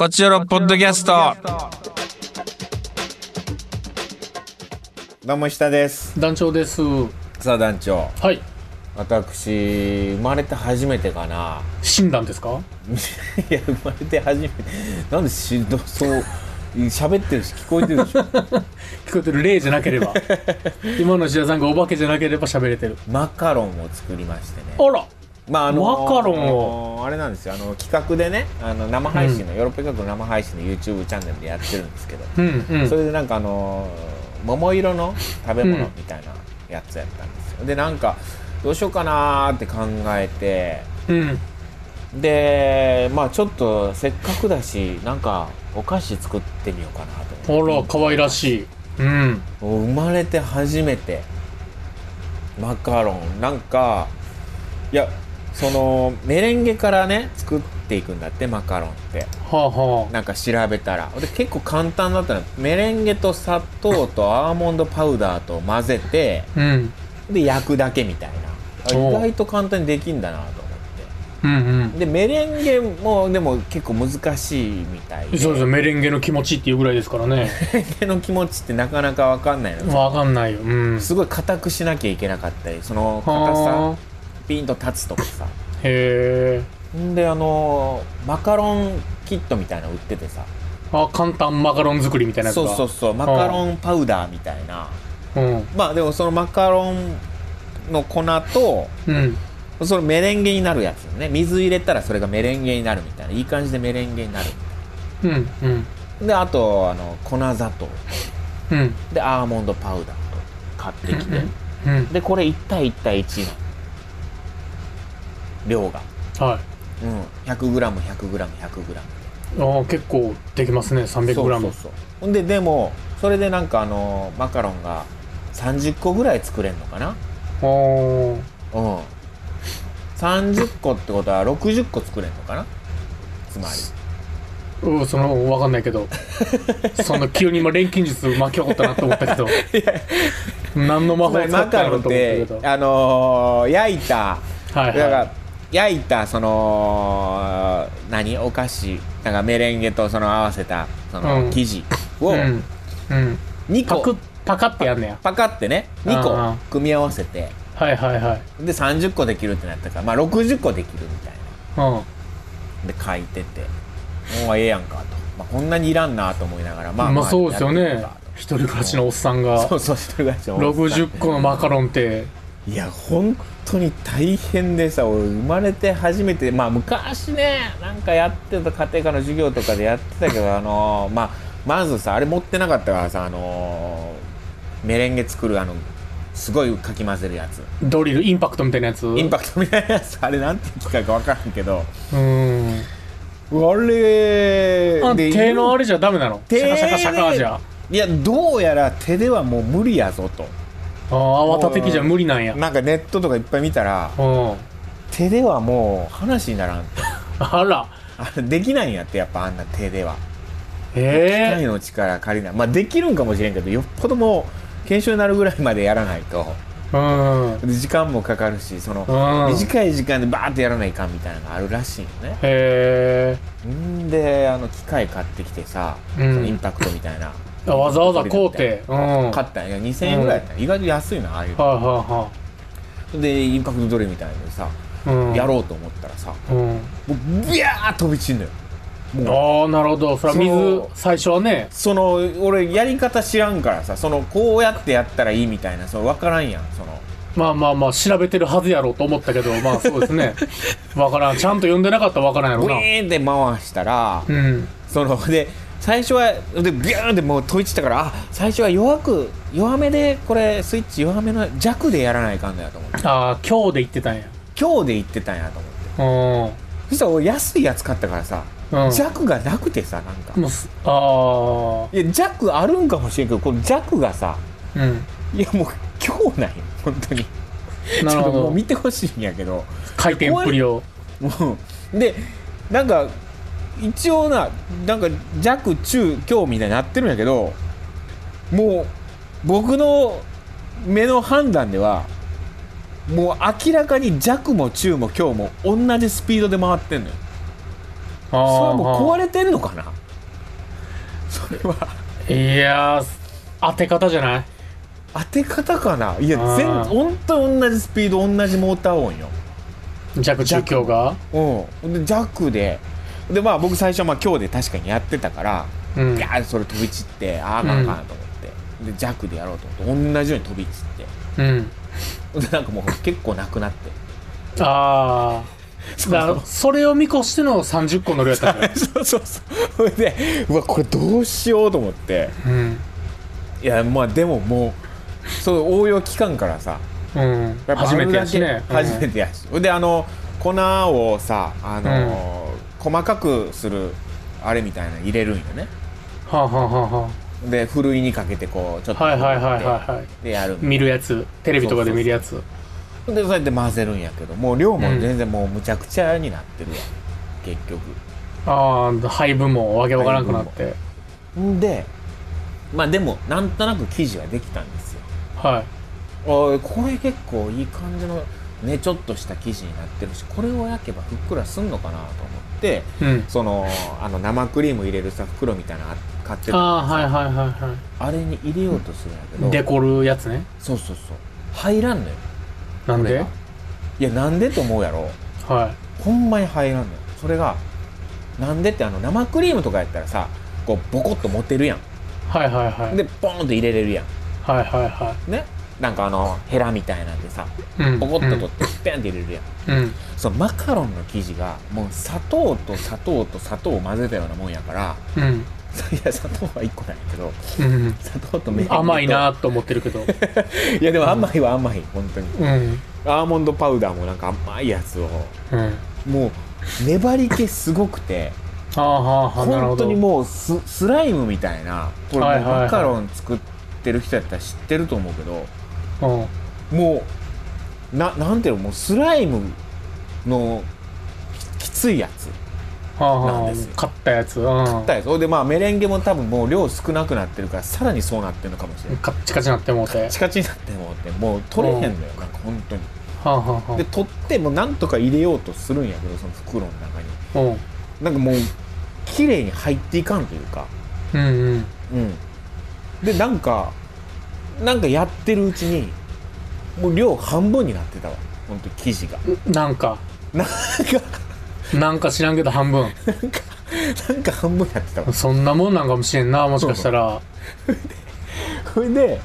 こちらのポッドキャスト。どうも下です。団長です。さあ団長。はい。私生まれて初めてかな。死んだんですか？いや生まれて初めて。なんでしどそう喋ってるし聞こえてるでしょ？聞こえてる例じゃなければ。今の石田さんがお化けじゃなければ喋れてる。マカロンを作りましてね。あらまああのマカロンをあれなんですよ。あの企画でねあの生配信の、ヨーロッパ企画の生配信の YouTube チャンネルでやってるんですけど、うんうん。それでなんかあの桃色の食べ物みたいなやつやったんですよ、でなんかどうしようかなーって考えて。うん。でまあちょっとせっかくだしなんかお菓子作ってみようかなと思って。あら可愛らしい。うん。生まれて初めて。マカロン。なんかいやそのメレンゲからね作っていくんだってマカロンって。はあはなんか調べたら。で結構簡単だったの。メレンゲと砂糖とアーモンドパウダーと混ぜてあうん。で焼くだけみたいな。意外と簡単にできんだなと思って。うんうん。でメレンゲもでも結構難しいみたいで。そうですよメレンゲの気持ちっていうぐらいですからね。メレンゲの気持ちってなかなか分かんないの。わかんないよ。うん。すごい硬くしなきゃいけなかったりその硬はさピンと立つとかさ。あへえんであのマカロンキットみたいなの売っててさ。あ簡単マカロン作りみたいなやつが。そうそうそう。マカロンパウダーみたいな。うん。まあでもそのマカロンの粉とうん。そのメレンゲになるやつよね。水入れたらそれがメレンゲになるみたいな。いい感じでメレンゲになる。うんうん。であとあの粉砂糖。うん。でアーモンドパウダーと買ってきて、うんでこれ1対1対1の量が、はい。うん。100g100g100g ああ結構できますね。300g そうそうそう。ほんででもそれでなんかあのマカロンが30個ぐらい作れんのかな？あー。うん。30個ってことは60個作れんのかな？つまり。うんその分かんないけど。その急に今錬金術巻き起こったなと思ったけど。何の魔法使ったのカロンっと思ったけど。てあのー焼いたはいはだから焼いたその何お菓子なんかメレンゲとその合わせたそのうん。生地いをうん。うん。2個。パクパカってやんねや。パカってね2うんうん。個組み合わせて。はいはいはい。で30個できるってなったからまあ60個できるみたいな。うん。で書いてて。もうええやんかと、まあ、こんなにいらんなと思いながらまあまあそうですよね。一人暮らしのおっさんとが。そうそう一人暮らしのおっさん。60個のマカロンっていや本当に大変でさ俺生まれて初めてまあ昔ねなんかやってた家庭科の授業とかでやってたけど あのーまあまずさあれ持ってなかったからさあのーメレンゲ作るあのすごいかき混ぜるやつ。ドリルインパクトみたいなやつ？インパクトみたいなやつ。あれなんていう機械か分からんけど。うん。あれあで手のあれじゃダメなの？シ手ャカシャカシャカじゃいやどうやら手ではもう無理やぞとああ泡立て器じゃ無理なんや。なんかネットとかいっぱい見たらうん。手ではもう話にならん。とあら。あできないんやってやっぱあんな手では。機ええ械の力借りない。まあできるんかもしれんけどよっぽどもう研修になるぐらいまでやらないと。うん。で時間もかかるしそのうん。短い時間でバーってやらないかんみたいなのがあるらしいよね。へんであの機械買ってきてさ、うん。そのインパクトみたいな。えわざわざ買うて。うん。はい買ったんや2000円ぐらいやったんや。意外と安いなああいうの。はでインパクトドリルみたいなのでさ、うん。やろうと思ったらさうん。もうビャー飛び散んのよ。ああなるほど。それは水最初はね。その俺やり方知らんからさそのこうやってやったらいいみたいなその分からんやんその。まあまあまあ調べてるはずやろうと思ったけどまあそうですね。わからん。ちゃんと読んでなかったらわからんやろウなィーンって回したら、うん。そので最初はでビューンってもう飛び散ったからあ最初は弱く弱めでこれスイッチ弱めの弱でやらないかんのやと思って。ああ今日で言ってたんや。強で言ってたんやと思って。うん。そしたら俺安いやつ買ったからさ、うん。弱がなくてさなんか。もうすあいや弱あるんかもしれんけどこの弱がさあうん。いやもう強なんよ本当に。なるほちょっともうど見てほしいんやけど。回転っぷりを。もうでなんか一応ななんか弱中強みたいになってるんやけどもう僕の目の判断ではもう明らかに弱も中も強も同じスピードで回ってんのよ。それはもう壊れてんのかな？それは。いやー当て方じゃない？当て方かな？いや全本当に同じスピード同じモーター音よ。弱中強が？うん。で弱ででまあ僕最初まあ今日で確かにやってたから、うん。ギャーそれ飛び散ってああかんあかんと思って、で弱でやろうと思って同じように飛び散って。うん。でなんかもう結構なくなって。ああ だからそれを見越しての30個乗るやったんじゃないそうそうそうそれでうわこれどうしようと思って。うん。いやまあでももうそう応用期間からさうん。やっぱ初めてやしね。あるだけ初めてやし、であの粉をさあの、細かくするあれみたいなの入れるんよね。はあ、はあはあはでふるいにかけてこうちょっとはいはいはいはいはいでやる見るやつ。テレビとかで見るやつ。でそうやって混ぜるんやけどもう量も全然もうむちゃくちゃになってるわ、結局。ああ配分もわけわからなくなって。んでまあでもなんとなく生地はできたんですよ。はい。おいこれ結構いい感じのねちょっとした生地になってるしこれを焼けばふっくらすんのかなと思ってうん。そのあの生クリーム入れるさ袋みたいなの買ってた。ああはいいはいはい。はあれに入れようとするんやけど。いデコるやつね。そうそうそう。入らんのよ。なんで？いやなんでと思うやろ。はほんまに入らんのよ。それがなんでってあの生クリームとかやったらさこうボコッと持てるやん。いはいはいはい。でポーンと入れれるやん。はいはいはね？なんかあのヘラみたいなんでさポコッと取ってペンって入れるやん。うん。そのマカロンの生地がもう砂糖と砂糖と砂糖を混ぜたようなもんやからうん。いや砂糖は1個なんやけどうん。砂糖とメレン甘いなと思ってるけど。いやでも甘いは甘い本当に。うん。アーモンドパウダーもなんか甘いやつをうん。もう粘り気すごくてはあはあ本当にもうススライムみたいなこれマカロン作ってる人やったら知ってると思うけどうんもうななんていうの？もうスライムのききついやつ。なんですよ。買ったやつ。うん。だよそれでまあメレンゲも多分もう量少なくなってるからさらにそうなってるのかもしれないカッチカチになってもうて。チカチになってもって。もう取れへんのよなんか本当に。はあはあはで取ってもなんとか入れようとするんやけどその袋の中に。あうん。なんかもう綺麗に入っていかんというか。うんうん。うん。でなんかなんかやってるうちにもう量半分になってたわ。本当に生地が。なんか。なんか。なんか知らんけど半分。なんか半分やってたわ。そんなもんなんかもしれんなもしかしたら。ほんで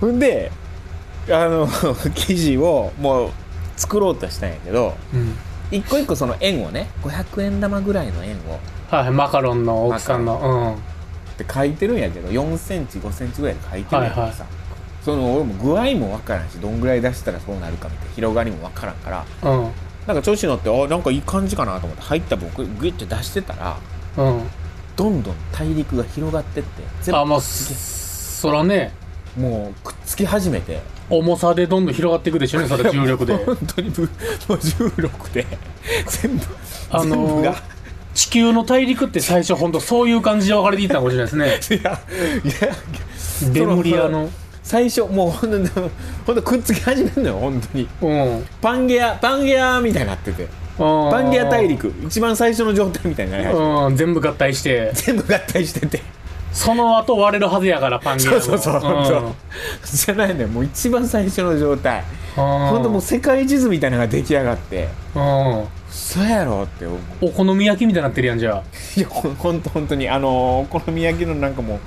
ほんであの生地をもう作ろうとしたんやけどうん。一個一個その円をね500円玉ぐらいの円をはいはいマカロンの大きさの。って書いてるんやけど4センチ5センチぐらいで書いてるんやけどさ、はいはいその俺も具合もわからんしどんぐらい出したらそうなるかみたいな広がりもわからんからうんうんなんか調子乗ってあなんかいい感じかなと思って入った僕グイッて出してたらうん。どんどん大陸が広がってって全部あまあそらね。もうくっつき始めて重さでどんどん広がっていくでしょうねそれ重力で。本当にぶもう重力で全部あ全部のーが。地球の大陸って最初本当そういう感じで分かれていったのかもしれないですねいやいやレムリアの最初もうほんとほんとくっつき始めるのよ本当に。うんパンゲアパンゲアみたいになってて。パパンゲア大陸。一番最初の状態みたいになり始めてうん。全部合体して。全部合体してて。その後割れるはずやからパンゲアも。そうそうそう、本当じゃないのよ。もう一番最初の状態。うん。ほんともう世界地図みたいなのが出来上がって。うん。そうやろって思う。お好み焼きみたいになってるやんじゃいやほんほんとほんとに。あのーお好み焼きのなんかもう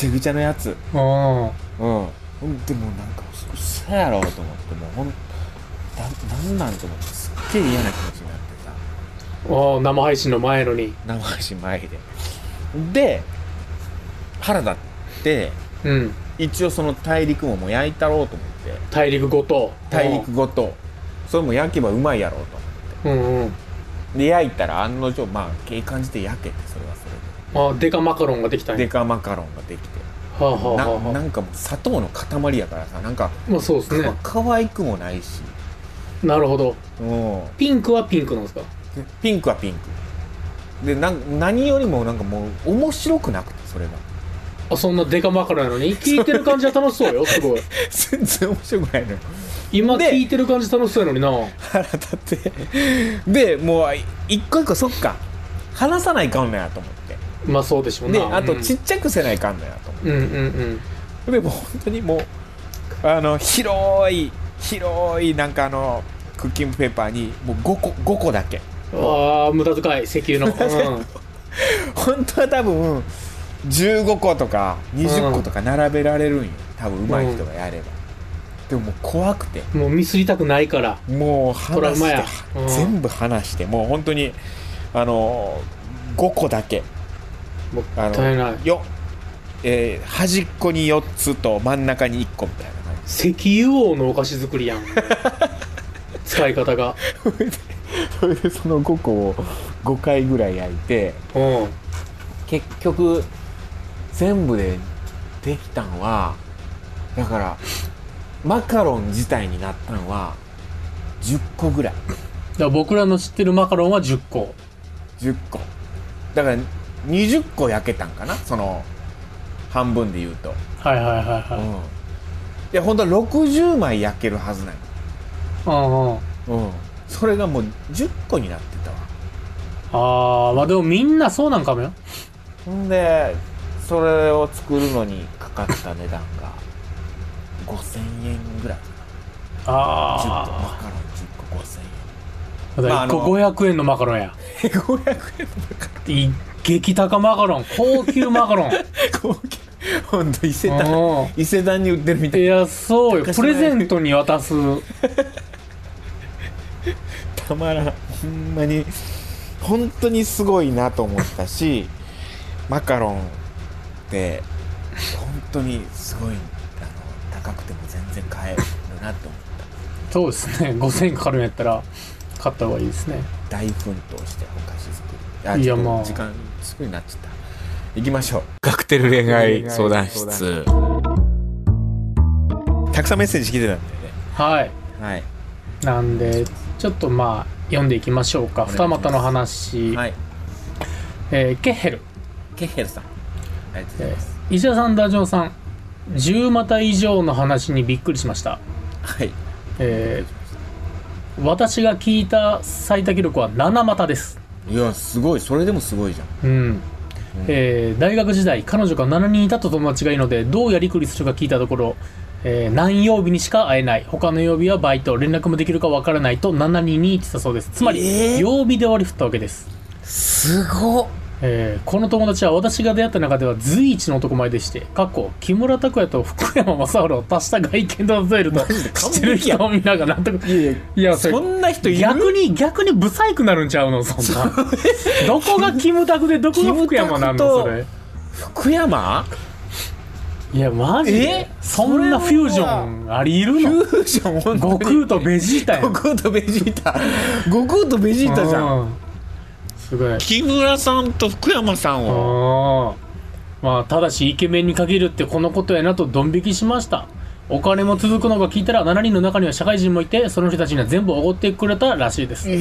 ちゃぐちゃのやつ。あうんうん。ほんでもなんかそそうやろと思ってもうほんななんなんと思ってすっげえ嫌な気持ちになってさ。おー生配信の前のに。生配信前で。で腹立ってうん。一応その大陸ももう焼いたろうと思って。大陸ごと。大陸ごと。それも焼けばうまいやろうとうんうん。で焼いたら案の定まあいい感じで焼けてそれはそれあデカマカロンができたんでや。デカマカロンができて。はあはあはあなはあ。なんかもう砂糖の塊やからさなんかまあそうですね。か可愛くもないし。なるほど。うん。ピンクはピンクなんですか？でピンクはピンク。でなん何よりもなんかもう面白くなくてそれが。あそんなデカマカロンやのに？聞いてる感じは楽しそうよすごい。全然面白くないのよ。今で聞いてる感じ楽しそうやのにな。腹立って。でもうい一個一個そっか。離さないかんのやと思ってまあそうでしょうな。であとうん。ちっちゃくせないかんのやと思ってうんうんうん。でもう本当にもうあの広い広いなんかあのクッキングペーパーにもう5個5個だけ。ああ無駄遣い石油の、うん本当は多分15個とか20個とか並べられるんよ。多分上手い人がやれば、でももう怖くて。もうミスりたくないから。もうトラウマ離してや。うん。全部離して。もう本当にあの5個だけもあったいないの。よ、えー端っこに4つと真ん中に1個みたいな感じ。石油王のお菓子作りやん。使い方が。それでその5個を5回ぐらい焼いてうん。結局全部でできたんはだからマカロン自体になったんは10個ぐらい。だから僕らの知ってるマカロンは10個。10個。だから20個焼けたんかな？その半分で言うと、はいはいはいうんはい。いや本当は60枚焼けるはずなうんうん。のうん。それがもう10個になってたわ。ああまあでもみんなそうなんかもよ。ほんでそれを作るのにかかった値段が5000円ぐらい。10個マあカロン10個5000あだから1個まああの500円のマカロンや。円500円い激高マカロン高級マカロン。高級ほんと伊勢丹う伊勢丹に売ってるみたんい。いやそうよ。プレゼントに渡す。たまらん。ほんまに本当にすごいなと思ったし マカロンって本当にすごいあの高くても全然買えるなと思った。そうですね。5000円かかるんやったら買った方がいいですね。大奮闘してお菓子作りいやまあ。時間になっちゃった。行きましょう。カクテル恋愛相談室。たくさんメッセージ来てたんだよね。はい。はい。なんでちょっとまあ読んでいきましょうか。二股の話、はい。えーケッヘル、ケッヘルさん。ありがとうございえます、ー、石田さんダジョウさん。10股以上の話にびっくりしました、はい。えー私が聞いた最多記録は7股ですいやすごい。それでもすごいじゃん。うん。えー大学時代彼女が7人いたと友達がいるのでどうやりくりするか聞いたところ、えー何曜日にしか会えない。他の曜日はバイト連絡もできるかわからないと7人に言ってたそうです。つまり、えー？曜日で割り振ったわけです、すごっえーこの友達は私が出会った中では随一の男前でして過去木村拓哉と福山雅治を足した外見と例えると知ってる人を見ながら納得いやいやそんな人逆に逆にブサイクなるんちゃうのそんな。どこがキムタクでどこが福山なのそれ？福山？いやマジえ？でそんなフュージョンありいるの？フュージョン悟空とベジータやん。悟空とベジータ。悟空とベジータじゃんすごい。木村さんと福山さんをあまあただしイケメンに限るってこのことやなとドン引きしました。お金も続くのが聞いたら7人の中には社会人もいてその人たちには全部おごってくれたらしいです、ええ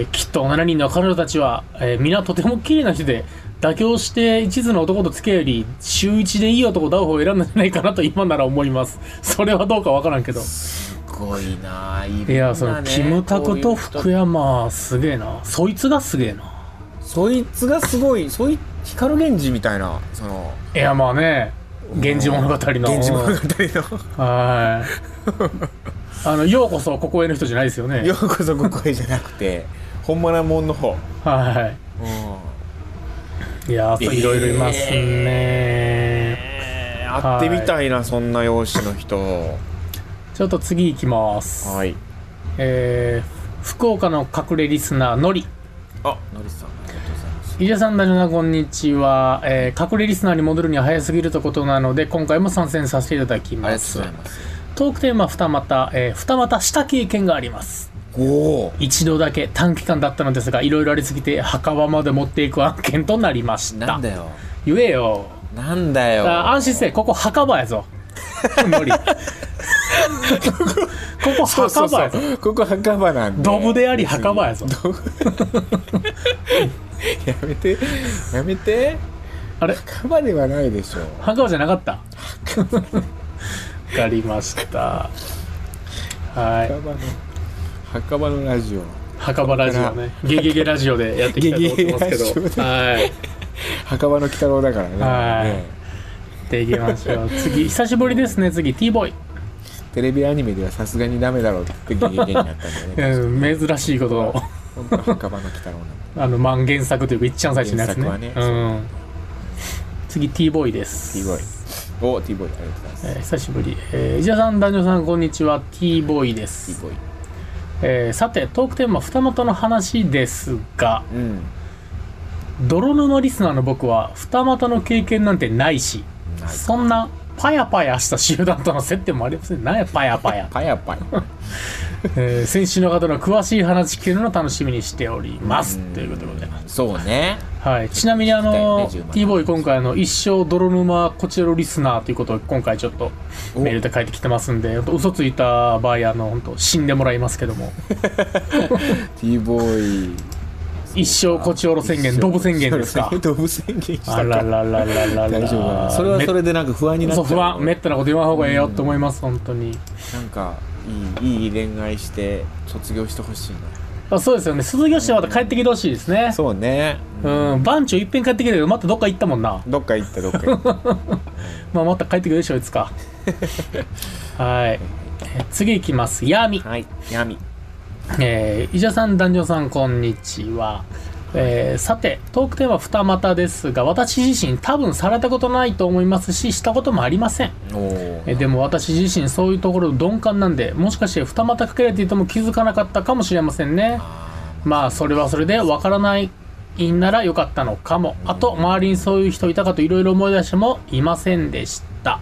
えーきっと7人の彼女たちは、えー皆とても綺麗な人で妥協して一途な男と付き合うより週一でいい男ダウホを選んだんじゃないかなと今なら思います。それはどうかわからんけど。すごいないいやそのキムタクと福山すげえな。そいつがすげえな。そいつがすごいそい光源氏みたいなそのいやまあね「源氏物語」の。源氏物語の。はい。あのようこそここへの人じゃないですよね。ようこそここへじゃなくて本物もんの。方はうん。いいやいろいろいますね、えー会ってみたいな、そんな容姿の人ちょっと次行きます、はい。えー福岡の隠れリスナーのり。あのりさんありがとうございます。伊者さんだじょなこんにちは、えー隠れリスナーに戻るには早すぎるとことなので今回も参戦させていただきありがとうますございます。トークテーマ二股、えー二股した経験があります。一度だけ短期間だったのですがいろいろありすぎて墓場まで持っていく案件となりました。なんだよ。言えよ。なんだよ。あ安心せえここ墓場やぞ。のりここ墓場やぞ。うここ墓場なんで。ドブであり墓場やぞ。やめて。やめて。あれ？墓場ではないでしょ墓場じゃなかった？わかりました。はい。墓場の墓場のラジオ。墓場ラジオね。ゲゲゲラジオでやっていきたいと思ってますけど。はい。墓場の鬼太郎だからね。はい。ね。でいきましょう。次久しぶりですね。次 T ボーイテレビアニメではさすがにダメだろうって言ったんだよね。うん珍しいこと。を本当は墓場の鬼太郎なあの漫原作というか一番最初のやつね。原作うん。次 T ボーイです。T ボーイお T ボーイありがとうございます。えー久しぶり、えー、石田さん男女さんこんにちは。T ボーイで T す、ボーイえーさてトークテーマ二股の話ですがうん。泥沼リスナーの僕は二股の経験なんてないしそんなパヤパヤした集団との接点もありません。何やパヤパヤ、パヤパヤ。えー先週の方の詳しい話聞けるのを楽しみにしております。うん。ということで。ございますそうね。はい、ちなみにあのね10万 T ボーイ今回あの一生泥沼こちらのリスナーということを今回ちょっとお。メールで書いてきてますんで嘘ついた場合あの本当死んでもらいますけども。T ボーイ一生こちおろ宣言ドブ宣言ですか？ドブ宣言したあらかららららら。ら大丈夫かな。それはそれでなんか不安になっちゃそうう不安めったなこと言わん方がええよって思います本当に。なんかいいいい恋愛して卒業してほしいあそうですよね。卒業してまた帰ってきてほしいですね。なそうね。うん。番長いっぺん帰ってきたけどまたどっか行ったもんな。どっか行ったどっか行った。まあまた帰ってくるでしょいつか。はい。え次いきます。闇はい。闇えー、伊者さん男女さんこんにちは、えーさてトークテーマ二股ですが私自身多分されたことないと思いますししたこともありません。えーでも私自身そういうところ鈍感なんでもしかして二股かけられていても気づかなかったかもしれませんね。まあそれはそれでわからないんならよかったのかも。あと周りにそういう人いたかといろいろ思い出してもいませんでした。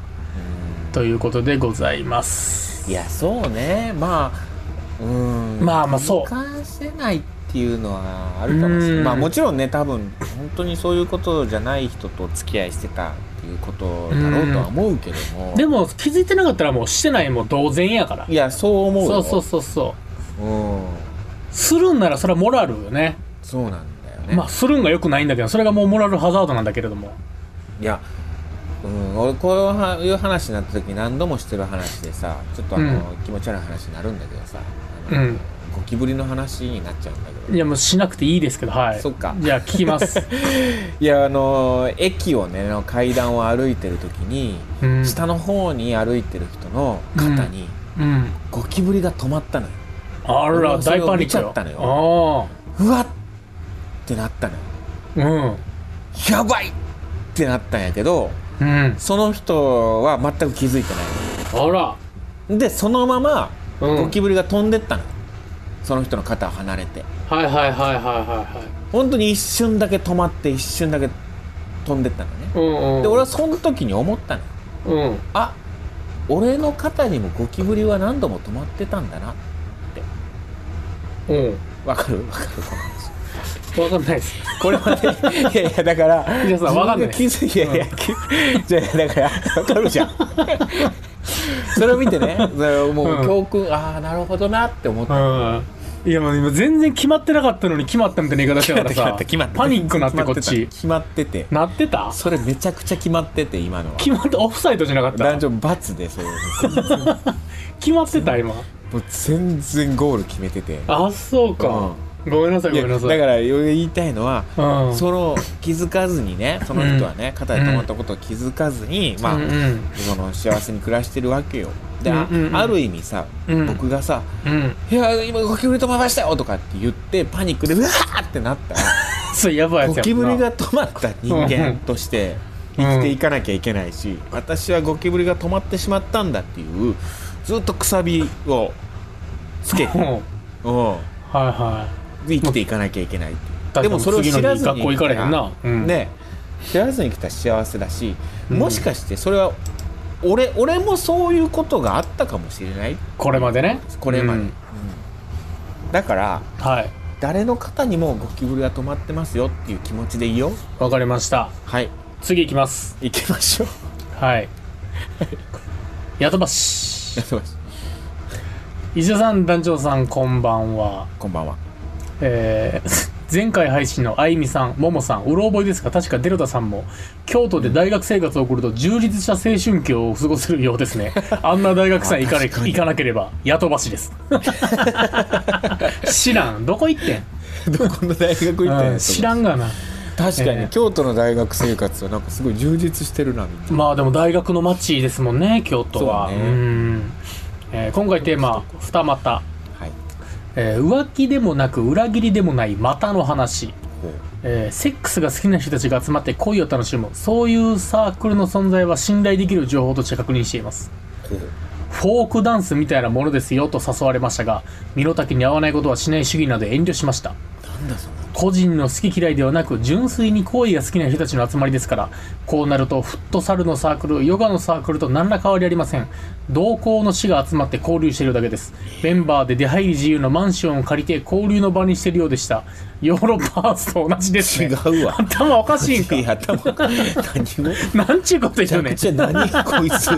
ということでございます。いやそうね。まあうん。まあまあそう。気づかせないっていうのはあるかもしれうん。ないまあもちろんね多分本当にそういうことじゃない人と付き合いしてたっていうことだろうとは思うけども。でも気づいてなかったらもうしてないも同然やから。いやそう思うよ。そうそうそうそう。うん。するんならそれはモラルよね。そうなんだよね。まあするんがよくないんだけどそれがもうモラルハザードなんだけれども。いやうん、俺こういう話になった時何度もしてる話でさちょっとあの、うん。気持ち悪い話になるんだけどさうん。ゴキブリの話になっちゃうんだけど。いやもうしなくていいですけどはい。そっか。じゃあ聞きます。いやあの駅をねの階段を歩いてる時に、うん。下の方に歩いてる人の肩にうん。ゴキブリが止まったのよ、あら大パニックよ。見ちゃったのよ。あうわっってなったのよ。あやばいってなったんやけどうん。うんその人は全く気づいてないあら。のでそのままうんゴキブリが飛んでったの。よその人の肩を離れて。はいはいはいはいはいは本当に一瞬だけ止まって一瞬だけ飛んでったのね。いうんうん。で俺はその時に思ったの。ようん。あ俺の肩にもゴキブリは何度も止まってたんだなうん。わかる？わかるこの話分かんないです。これはねいやいやだから皆さんわかんないいいやいや、きじゃあだからわかるじゃんそれを見てね もうん。う教訓、ああなるほどなって思った、うん。いやもう今全然決まってなかったのに決まったみたいな言い方してたからさ決まってた。パニックなってこっち。決まってて。なってた？それめちゃくちゃ決まってて今のは。決まってオフサイドじゃなかった？男女罰でそれ決まってた今？もう全然ゴール決めてて。あそうか、ごめんなさいごめんなさい。だから言いたいのは、うん。その気づかずにねその人はね、肩で止まったことを気づかずに、まあ、うんうん。その幸せに暮らしてるわけよ。で、あうんうんうん。ある意味さ、うん。僕がさうん「いや今ゴキブリ止まりましたよ」とかって言ってパニックでうわーってなったら それやばいゴキブリが止まった人間として生きていかなきゃいけないし、私はゴキブリが止まってしまったんだっていうずっとくさびをつけて、う。はいは生きていかなきゃいけないでもそれを知らずに学校行かれへんな、うん、ね。知らずに来たら幸せだし、うん。もしかしてそれは俺俺もそういうことがあったかもしれない？これまでね。これまで、うん。うん。だからはい。誰の肩にもゴキブリが止まってますよっていう気持ちでいいよ。わかりました。はい。次行きます。行きましょう。はい。やとばし。やってます石田さん団長さんこんばんは。こんばんはえー前回配信のあいみさん、ももさん、うろ覚えですが、確かデルタさんも、京都で大学生活を送ると充実した青春期を過ごせるようですね。あんな大学さえ行かれ行かなければ、やとばしです。知らん。どこ行ってん、どこの大学行ったん知らんがな。確かに、ええ京都の大学生活はなんかすごい充実してるなみんなまあでも大学の街ですもんね、京都は。そうねんえー今回テーマ、二股。はいえー浮気でもなく裏切りでもない股の話。えーセックスが好きな人たちが集まって恋を楽しむ。そういうサークルの存在は信頼できる情報として確認しています。フォークダンスみたいなものですよと誘われましたが身の丈に合わないことはしない主義なので遠慮しました。なんだその個人の好き嫌いではなく純粋に行為が好きな人たちの集まりですからこうなるとフットサルのサークルヨガのサークルと何ら変わりありません。同行の死が集まって交流しているだけです。メンバーで出入り自由のマンションを借りて交流の場にしているようでした。ヨーロッパハウスと同じです違ねうわ。頭おかしいんか？いや頭何を？なんちゅうこと言うねん。くちゃ何こいつ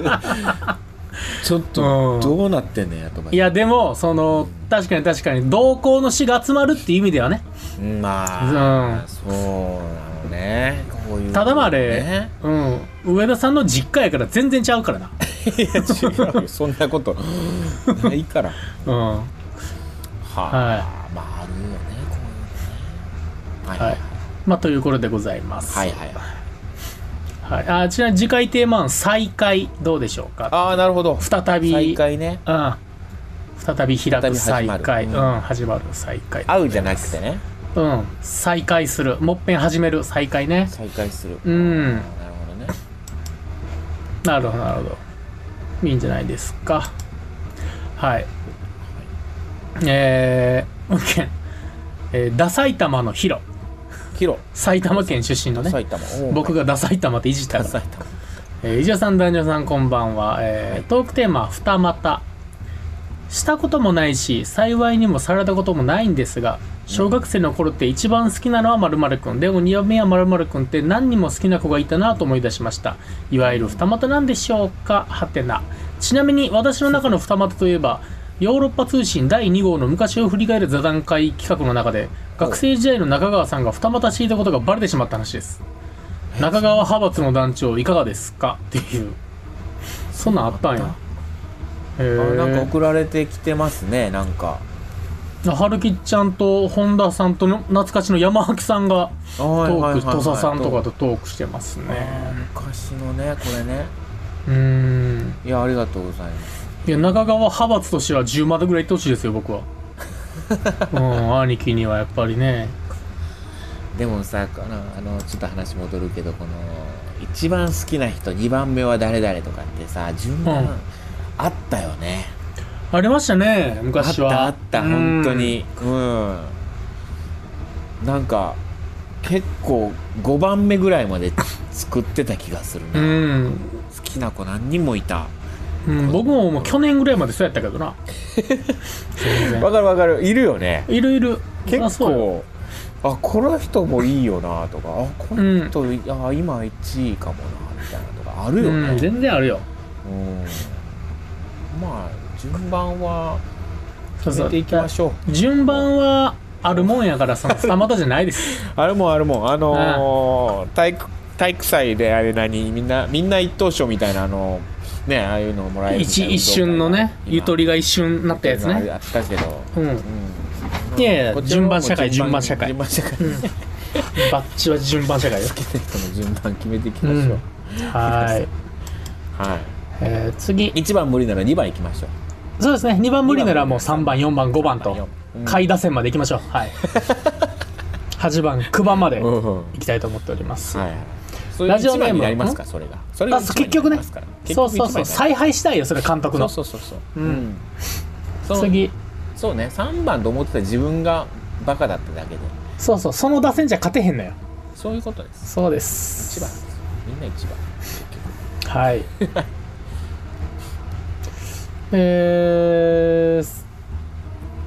ちょっとうん。どうなってんねんやといやでもその確かに確かに同行の死が集まるっていう意味ではね。まあ、そうなのね。こういうただまああれね、うん。上田さんの実家やから全然ちゃうからな。いや違うよ。そんなこと。ないから。はうん。あ、はい。まああるよねこういうのね。はい。はい。まあということでございます。はいはいはいはい、あちなみに次回テーマ案再開どうでしょうか？ああなるほど。再び再開ね。うん。再び開く再開ううん。ん、始まる再開会うじゃなくてね。うん。再開する。もっぺん始める再開ね。再開する。うん。なるほどね。なるほどなるほど。いいんじゃないですか。はい。えー、もう一件えー、ダ埼玉のヒロキロ。埼玉県出身のね。埼玉。僕がダ埼玉っていじったから。えー、伊者さん男女さんこんばんは、えーはい。トークテーマは二股。したこともないし幸いにもされたこともないんですが小学生の頃って一番好きなのは〇〇くん。でも2番目は〇〇くんって何人も好きな子がいたなと思い出しました。いわゆる二股なんでしょうか？はてな。ちなみに私の中の二股といえばヨーロッパ通信第2号の昔を振り返る座談会企画の中で学生時代の中川さんが二股していたことがバレてしまった話です。中川派閥の団長いかがですか？っていう。そんなんあったんや。へあなんかえ送られてきてますねなんか。春樹ちゃんと本田さんとの懐かしの山脇さんがトトーク土佐さんとかとトークしてますね。昔のねこれね。うーん。いやありがとうございますいや中川派閥としては10までぐらい行ってほしいですよ僕は。うん兄貴にはやっぱりね。でもさこのあのちょっと話戻るけどこの一番好きな人2番目は誰々とかってさ順番、うん。あったよね。ありましたね昔は。あったあったうん。本当に。うん。なんか結構5番目ぐらいまで作ってた気がするな、うん、好きな子何人もいたうん、僕ももう去年ぐらいまでそうやったけどな。わかるわかる。いるよね。いるいる。結構あこの人もいいよなとかあこの人、あ今1位かもなみたいなとかあるようん、ね、全然あるよ。うん。まあ順番は決めていきましょう。順番はあるもんやからその二股じゃないです。あるもんあるもん。あのー体育体育祭であれ何みんなみんな一等賞みたいなあのねああいうのもらえる一一瞬のねゆとりが一瞬なったやつね。あったけど、うん。うん。いやいや順番社会順番社会。順番社会。うん。バッチは順番社会よ。好きな人の順番決めていきましょう、うん。はい、はい。えー、次。一番無理なら2番いきましょう。そうですね。2番無理ならもう3番4番5番とうん。下位打線までいきましょう。はい。8番9番までうんうん。いきたいと思っております、はいそうい一番になりますかそれが。それが結局ね。そうそうそう。采配したいよそれ監督のそうそうそう。そううん。その次。そうね。3番と思ってた自分がバカだっただけで。そうそう。その打線じゃ勝てへんのよ。そういうことです。そうで1す番。ですみんな1番。はい。えー、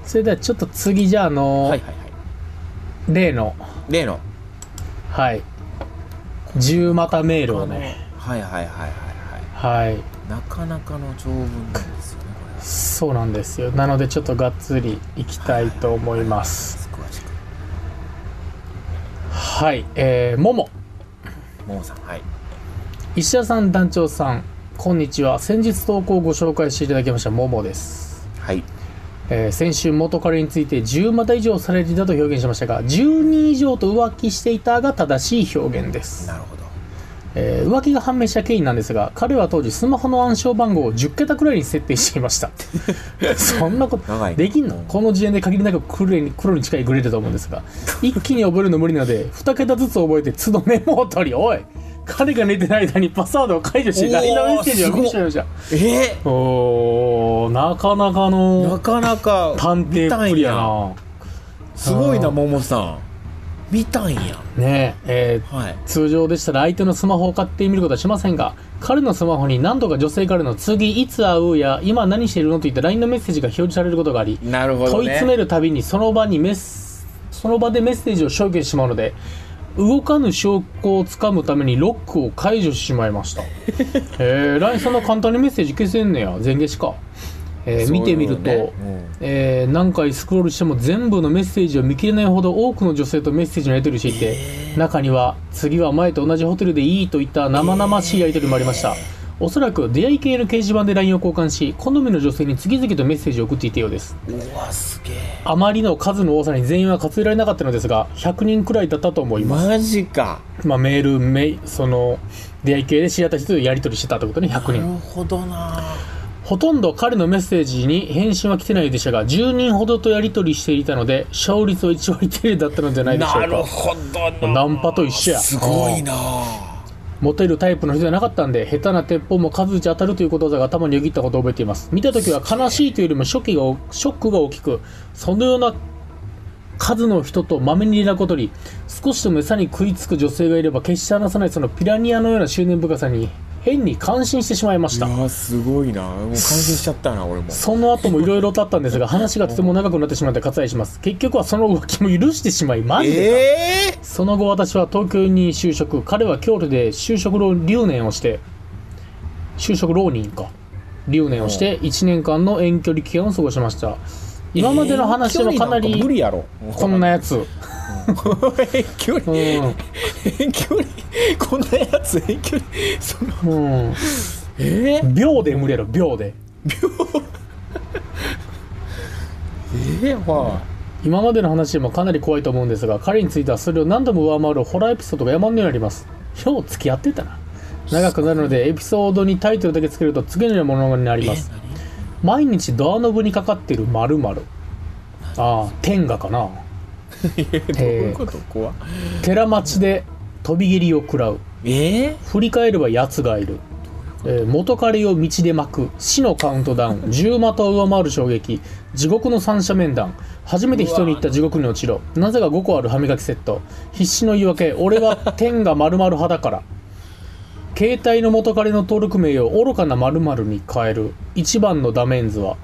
それではちょっと次じゃああの、はいはいはい。例の。例の。はい10股メールをね。はいはいはいはいはい。はい。なかなかの長文なんですよねこれは。そうなんですよ。なのでちょっとがっつりいきたいと思います。詳しくはいえー、もも。ももさんはい。石田さん団長さんこんにちは。先日投稿をご紹介していただきましたももです、はいえー先週元彼について10また以上されていたと表現しましたが12以上と浮気していたが正しい表現です。なるほど。えー浮気が判明した経緯なんですが彼は当時スマホの暗証番号を10桁くらいに設定していました。そんなことできんの？この時点で限りなく黒に黒に近いグレーだと思うんですが一気に覚えるの無理なので2桁ずつ覚えて都度メモを取りおい彼が寝てる間にパスワードを解除しおー LINE のメッセージを送ってしまいましたえおーなかなかー、なのかなか探偵っぷりやな。すごいなあーももさん。見たんやねええーはい。通常でしたら相手のスマホを買ってみることはしませんが彼のスマホに何度か女性からの次いつ会うや今何してるのといった LINE のメッセージが表示されることがありなるほどね。問い詰めるたびにその場にメスその場でメッセージを消去してしまうので動かぬ証拠をつかむためにロックを解除してしまいました。えー、LINE そんな簡単にメッセージ消せんねや。全消しか、えー見てみると、そうよねえー何回スクロールしても全部のメッセージを見切れないほど多くの女性とメッセージのやり取りをしていて、中には次は前と同じホテルでいいといった生々しいやり取りもありました、おそらく出会い系の掲示板で LINE を交換し好みの女性に次々とメッセージを送っていたようです。うわすげえ。あまりの数の多さに全員は数えられなかったのですが100人くらいだったと思います、マジか。まあ、メールメイその出会い系で知り合った人とやり取りしてたってことね100なる人ほどな。ほとんど彼のメッセージに返信は来てないでしたが10人ほどとやり取りしていたので勝率は1割程度だったのではないでしょうか。なるほどな。ナンパと一緒や。すごいなモテるタイプの人じゃなかったんで下手な鉄砲も数打ち当たるということわざが頭によぎったことを覚えています。見た時は悲しいというよりもショッがショックが大きくそのような数の人とまめに連絡を取り少しでも餌に食いつく女性がいれば決して離さないそのピラニアのような執念深さに変に感心してしまいました。すごいな。もう感心しちゃったな俺も。その後もいろいろとあったんですが話がとても長くなってしまって割愛します。結局はその浮気も許してしまいマジでか。ええその後私は東京に就職。彼は京都で就職留年をして就職浪人か。留年をして1年間の遠距離期間を過ごしました。今までの話でもかな遠距離ん無理りやろ。こんなやつ、遠距離う遠距離こんなやつ遠距離そのんうん、えー、秒で無理やろ秒で。ええは今までの話でもかなり怖いと思うんですが彼についてはそれを何度も上回るホラーエピソードが山のようにあります。よう付き合ってたな。長くなるのでエピソードにタイトルだけつけると次のようなものになります。毎日ドアノブにかかっているああ天下かな。え どういうこと？怖っ。寺町で飛び蹴りを食らう。え？え振り返れば奴がいる、えー元彼を道で巻く。死のカウントダウン。十股を上回る衝撃。地獄の三者面談初めて人に言った地獄に落ちろ。なぜか5個ある歯磨きセット。必死の言い訳。俺は天が丸々派だから。携帯の元彼の登録名を愚かな〇〇に変える。一番のダメンズは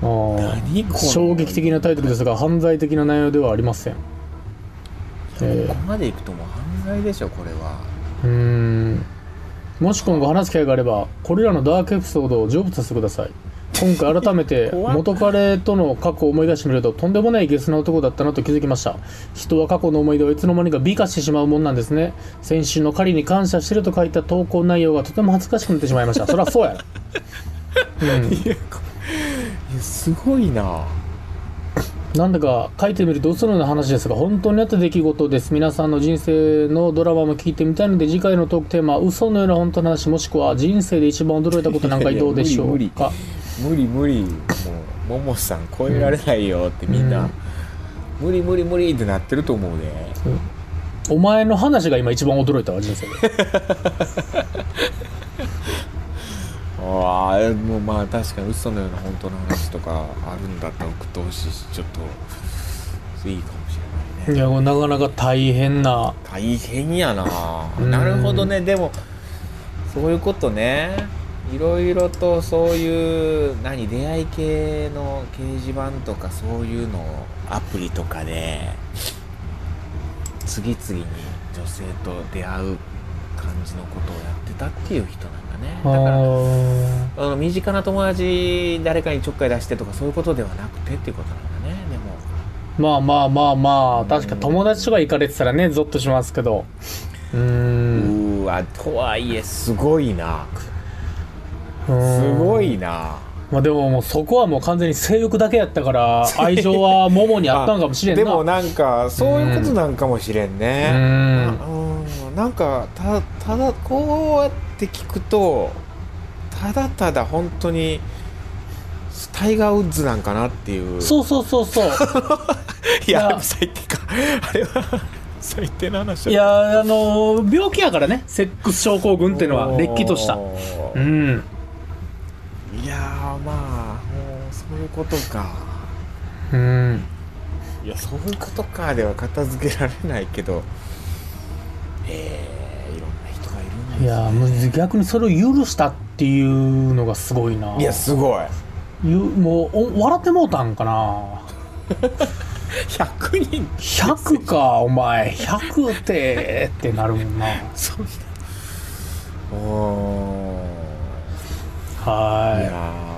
何この衝撃的なタイトルですが犯罪的な内容ではありません。えー。ここまでいくともう犯罪でしょこれは。うーん。もし今後話す機会があればこれらのダークエピソードを成仏させてください。今回改めて 怖っ。元彼との過去を思い出してみるととんでもないゲスな男だったなと気づきました。人は過去の思い出をいつの間にか美化してしまうもんなんですね。先週の狩りに感謝してると書いた投稿内容がとても恥ずかしくなってしまいました。そりゃそうや。ろうん。いやこすごいな。なんだか書いてみると嘘のような話ですが本当にあった出来事です。皆さんの人生のドラマも聞いてみたいので次回のトークテーマは嘘のような本当の話もしくは人生で一番驚いたことなんかどうでしょうか？無理無理もうももさん超えられないよってみんな、無理無理無理ってなってると思うで。お前の話が今一番驚いたわ人生で ああもうまあ確かに嘘のような本当の話とかあるんだったら送ってほしいしちょっといいかもしれないね。いやこれなかなか大変な。大変やな。うんなるほどね。でもそういうことね。いろいろとそういう何出会い系の掲示板とかそういうのをアプリとかで次々に女性と出会う感じのことをやってたっていう人なんだね。だからああの身近な友達誰かにちょっかい出してとかそういうことではなくてっていうことなんだね。でも。まあまあまあまあ確か友達とか行かれてたらねゾッとしますけど。うーん。うーわとはいえすごいな。すごいな。まあでももうそこはもう完全に性欲だけやったから 愛情はモモにあったんかもしれんな。でもなんかそういうことなんかもしれんうねん。うんなんかたただこうやって聞くとただただ本当にタイガー・ウッズなんかなっていう。そうそうそうそう。いや最低か。あれは最低な話いやあの病気やからね。セックス症候群っていうのはれっきとした。おうーん。いやーまあもうそういうことか。うん。いやそういうことかでは片付けられないけどえー、いろんな人がいるんですいや逆にそれを許したっていうのがすごいな。いやすごい。ゆもうお笑ってもうたんかな。100人。100かお前。100ってってなるもんな。そんなおーいはや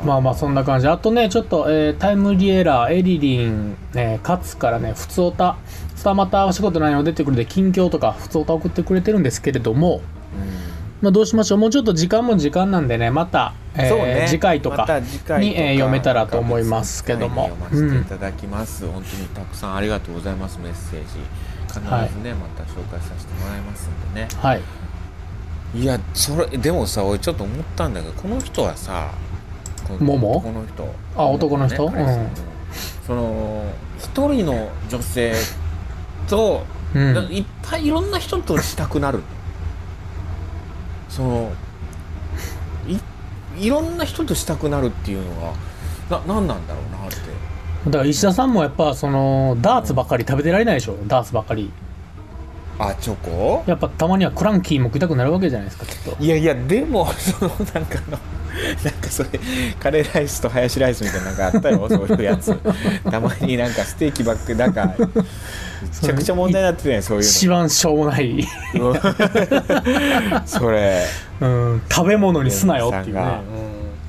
いまあまあそんな感じ。あとねちょっと、えータイムリエラーエリリン、えー、勝からね普通歌二股仕事ないの出てくるんで近況とか普通歌送ってくれてるんですけれどもまあどうしましょう？もうちょっと時間も時間なんでねまた、えーそうね。次回とかに、えー読めたらと思いますけども。読ませていただきます、本当にたくさんありがとうございますメッセージ。必ずね、はい。また紹介させてもらいますんでね。はい。いやそれでもさ俺ちょっと思ったんだけどこの人はさこのもも男の人。あ男の人？ね彼氏のその一人の女性と、うん。だいっぱいいろんな人としたくなる。そのいいろんな人としたくなるっていうのがな何なんだろうなって。だから石田さんもやっぱそのダーツばっかり食べてられないでしょ？ダーツばっかり。あチョコ？やっぱたまにはクランキーも食いたくなるわけじゃないですかきっと。いやいやでもそのなんかあの なんかそれカレーライスとハヤシライスみたいなのがあったよ そういうやつ。たまになんかステーキばっかりなんかめちゃくちゃ問題になってたねそういう一番しょうもない、の それ。うん、食べ物にすなよっていうね。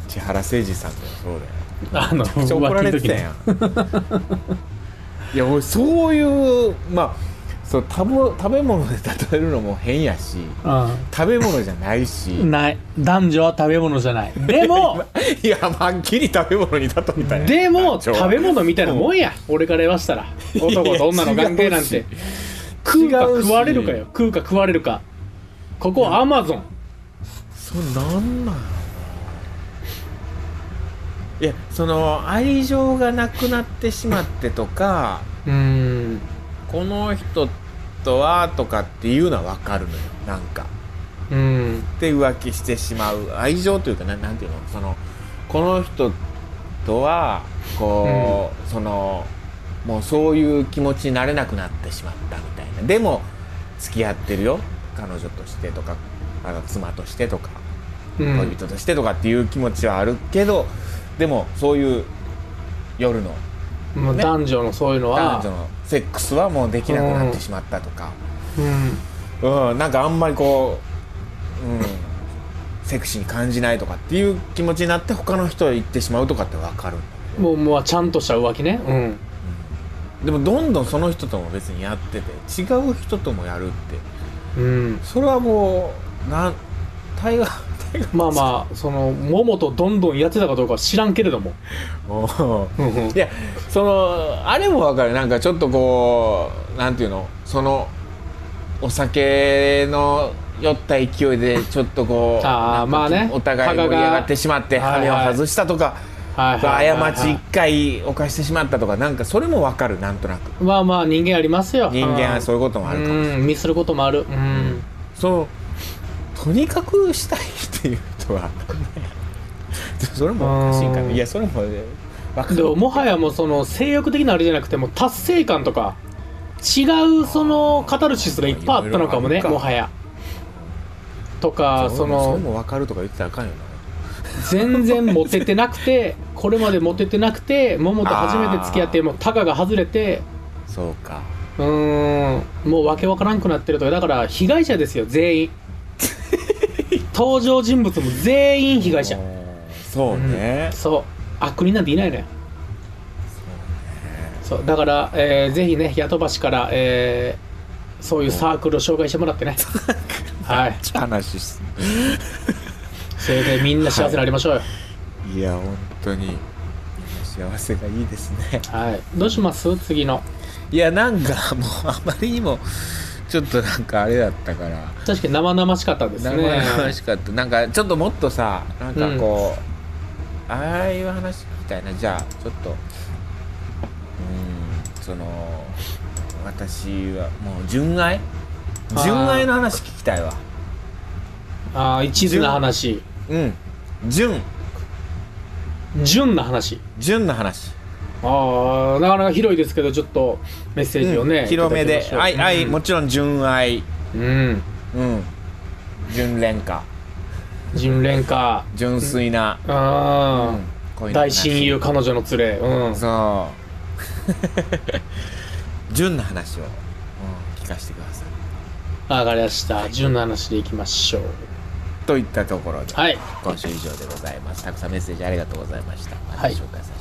千原誠二さんだよそうだよ。あのめっちゃ怒られてたやん。いや俺そういうまあそう食べ食べ物で例えるのも変やし食べ物じゃないし。うん、ない。男女は食べ物じゃない。でも いやまっきり食べ物に例えたやん。でも食べ物みたいなもんや。俺から言わしたら。男と女の関係なんて。食うか食われるかよ。食うか食われるか。ここはアマゾンそれなんなん。いやその愛情がなくなってしまってとかうん。この人とはとかっていうのは分かるのよ。なんか。うん。で浮気してしまう。愛情というかななんていうの？そのこの人とはこう、そのもうそういう気持ちになれなくなってしまったみたいな。でも付き合ってるよ。彼女としてとかあの妻としてとかうん。恋人としてとかっていう気持ちはあるけど、でもそういう夜のね。男女のそういうのはセックスはもうできなくなってしまったとか、うん。うん、なんかあんまりこう、うん、セクシーに感じないとかっていう気持ちになって他の人へ行ってしまうとかって分かる。もうもうちゃんとした浮気ね。うん。でもどんどんその人とも別にやってて違う人ともやるって。うん。それはもうなんタイガータイガー まあまあその桃とどんどんやってたかどうかは知らんけれども。いやそのあれも分かる。なんかちょっとこうなんていうの？そのお酒の酔った勢いでちょっとこう あーまあね。お互い盛り上がってしまって羽を外したとか、はいはいはいはい。過ち一回犯してしまったとかなんかそれも分かるなんとなく。まあまあ人間ありますよ。人間はそういうこともあるかもしれない、うんミスることもある。うん。そのとにかくしたいっていう人は。それもおかしいかいやそれも分かるでももはやもうその性欲的なあれじゃなくてもう達成感とか違うそのカタルシスがいっぱいあったのかもねもはや。とかそそれのも分かるとか言ってたらあかんよな。全然モテてなくてこれまでモテてなくて桃と初めて付き合ってもうタガが外れてそうか。うーんもうわけわからんくなってるとかだから被害者ですよ全員登場人物も全員被害者。そうね、そう。悪人なんていないのよそう。だから、えーぜひね、ヤトバシから、えーそういうサークルを紹介してもらってね。はい。話す。それでみんな幸せになりましょうよ。いや本当に。みんな幸せがいいですね。はい。どうします？次の。いやなんかもうあまりにもちょっとなんかあれだったから。確かに生々しかったです生ね。々しかった。なんかちょっともっとさなんかこう、ああいう話聞きたいな。じゃあちょっとうーんその私はもう純愛？純愛の話聞きたいわ。ああ、一途な話。うん。純。純な話。純の話ああ、なかなか広いですけど、ちょっとメッセージをね。うん広めで愛愛うんもちろん純愛うん。うん純恋歌純恋歌。純粋な、ああ、大恋の話親友、彼女の連れ。うん。そう 純の話を、うん、聞かせてくださいわかりました。純な話でいきましょう。といったところで、はい。今週以上でございますたくさんメッセージありがとうございましたまたはい紹介させていただき